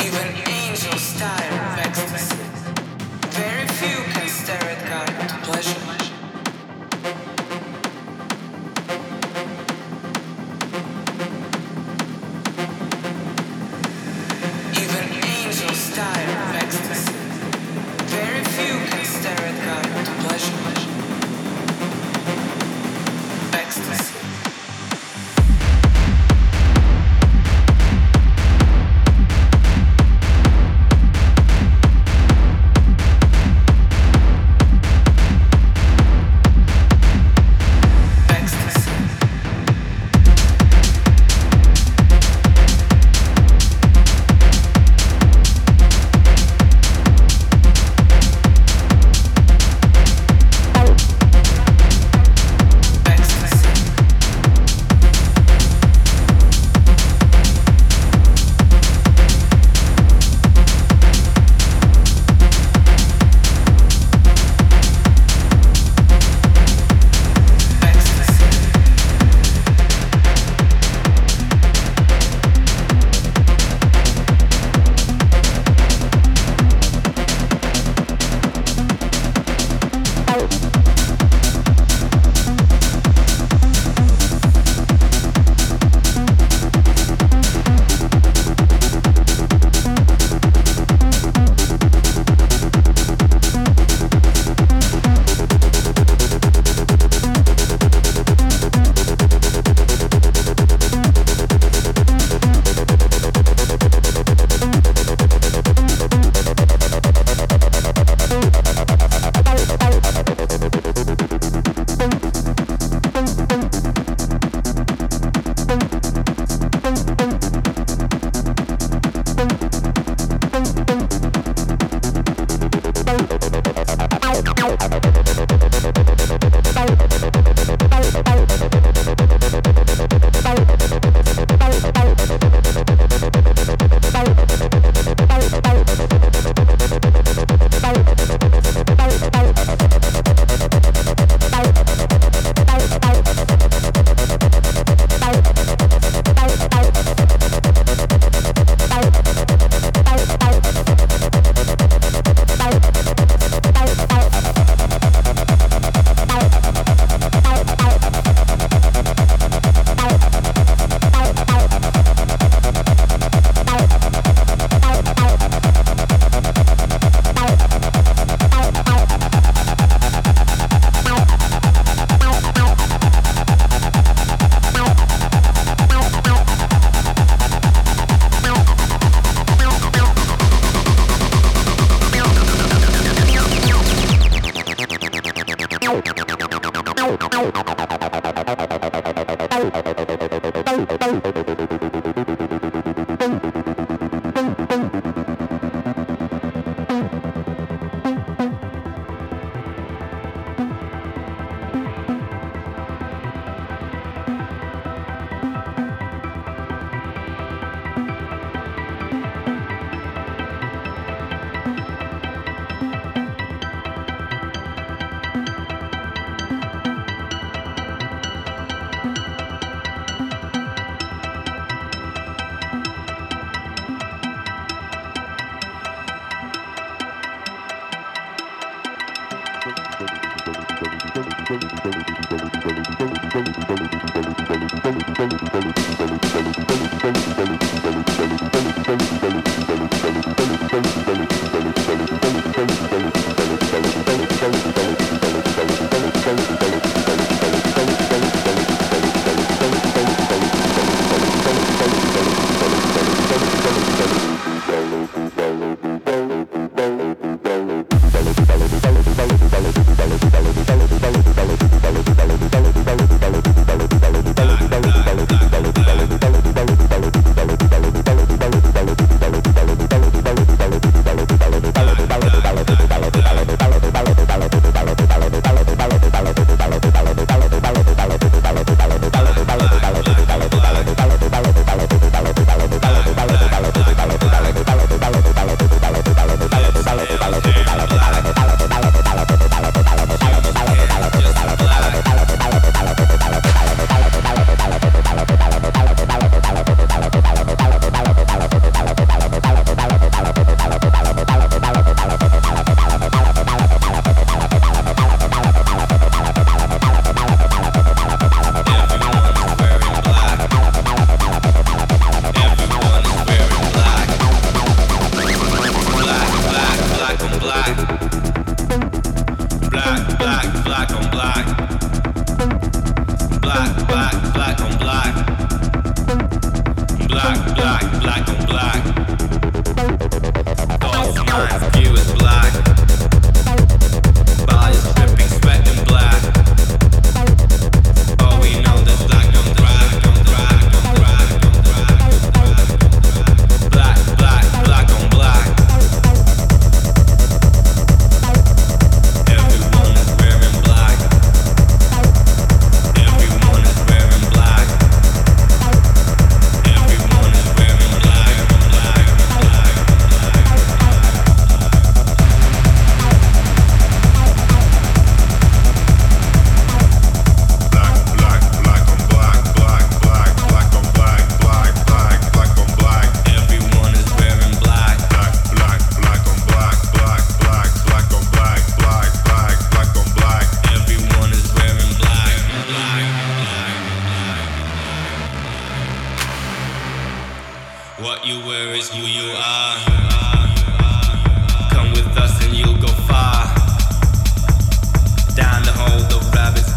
Even angels style. where is you, you are? Come with us and you'll go far. Down the hole, the rabbits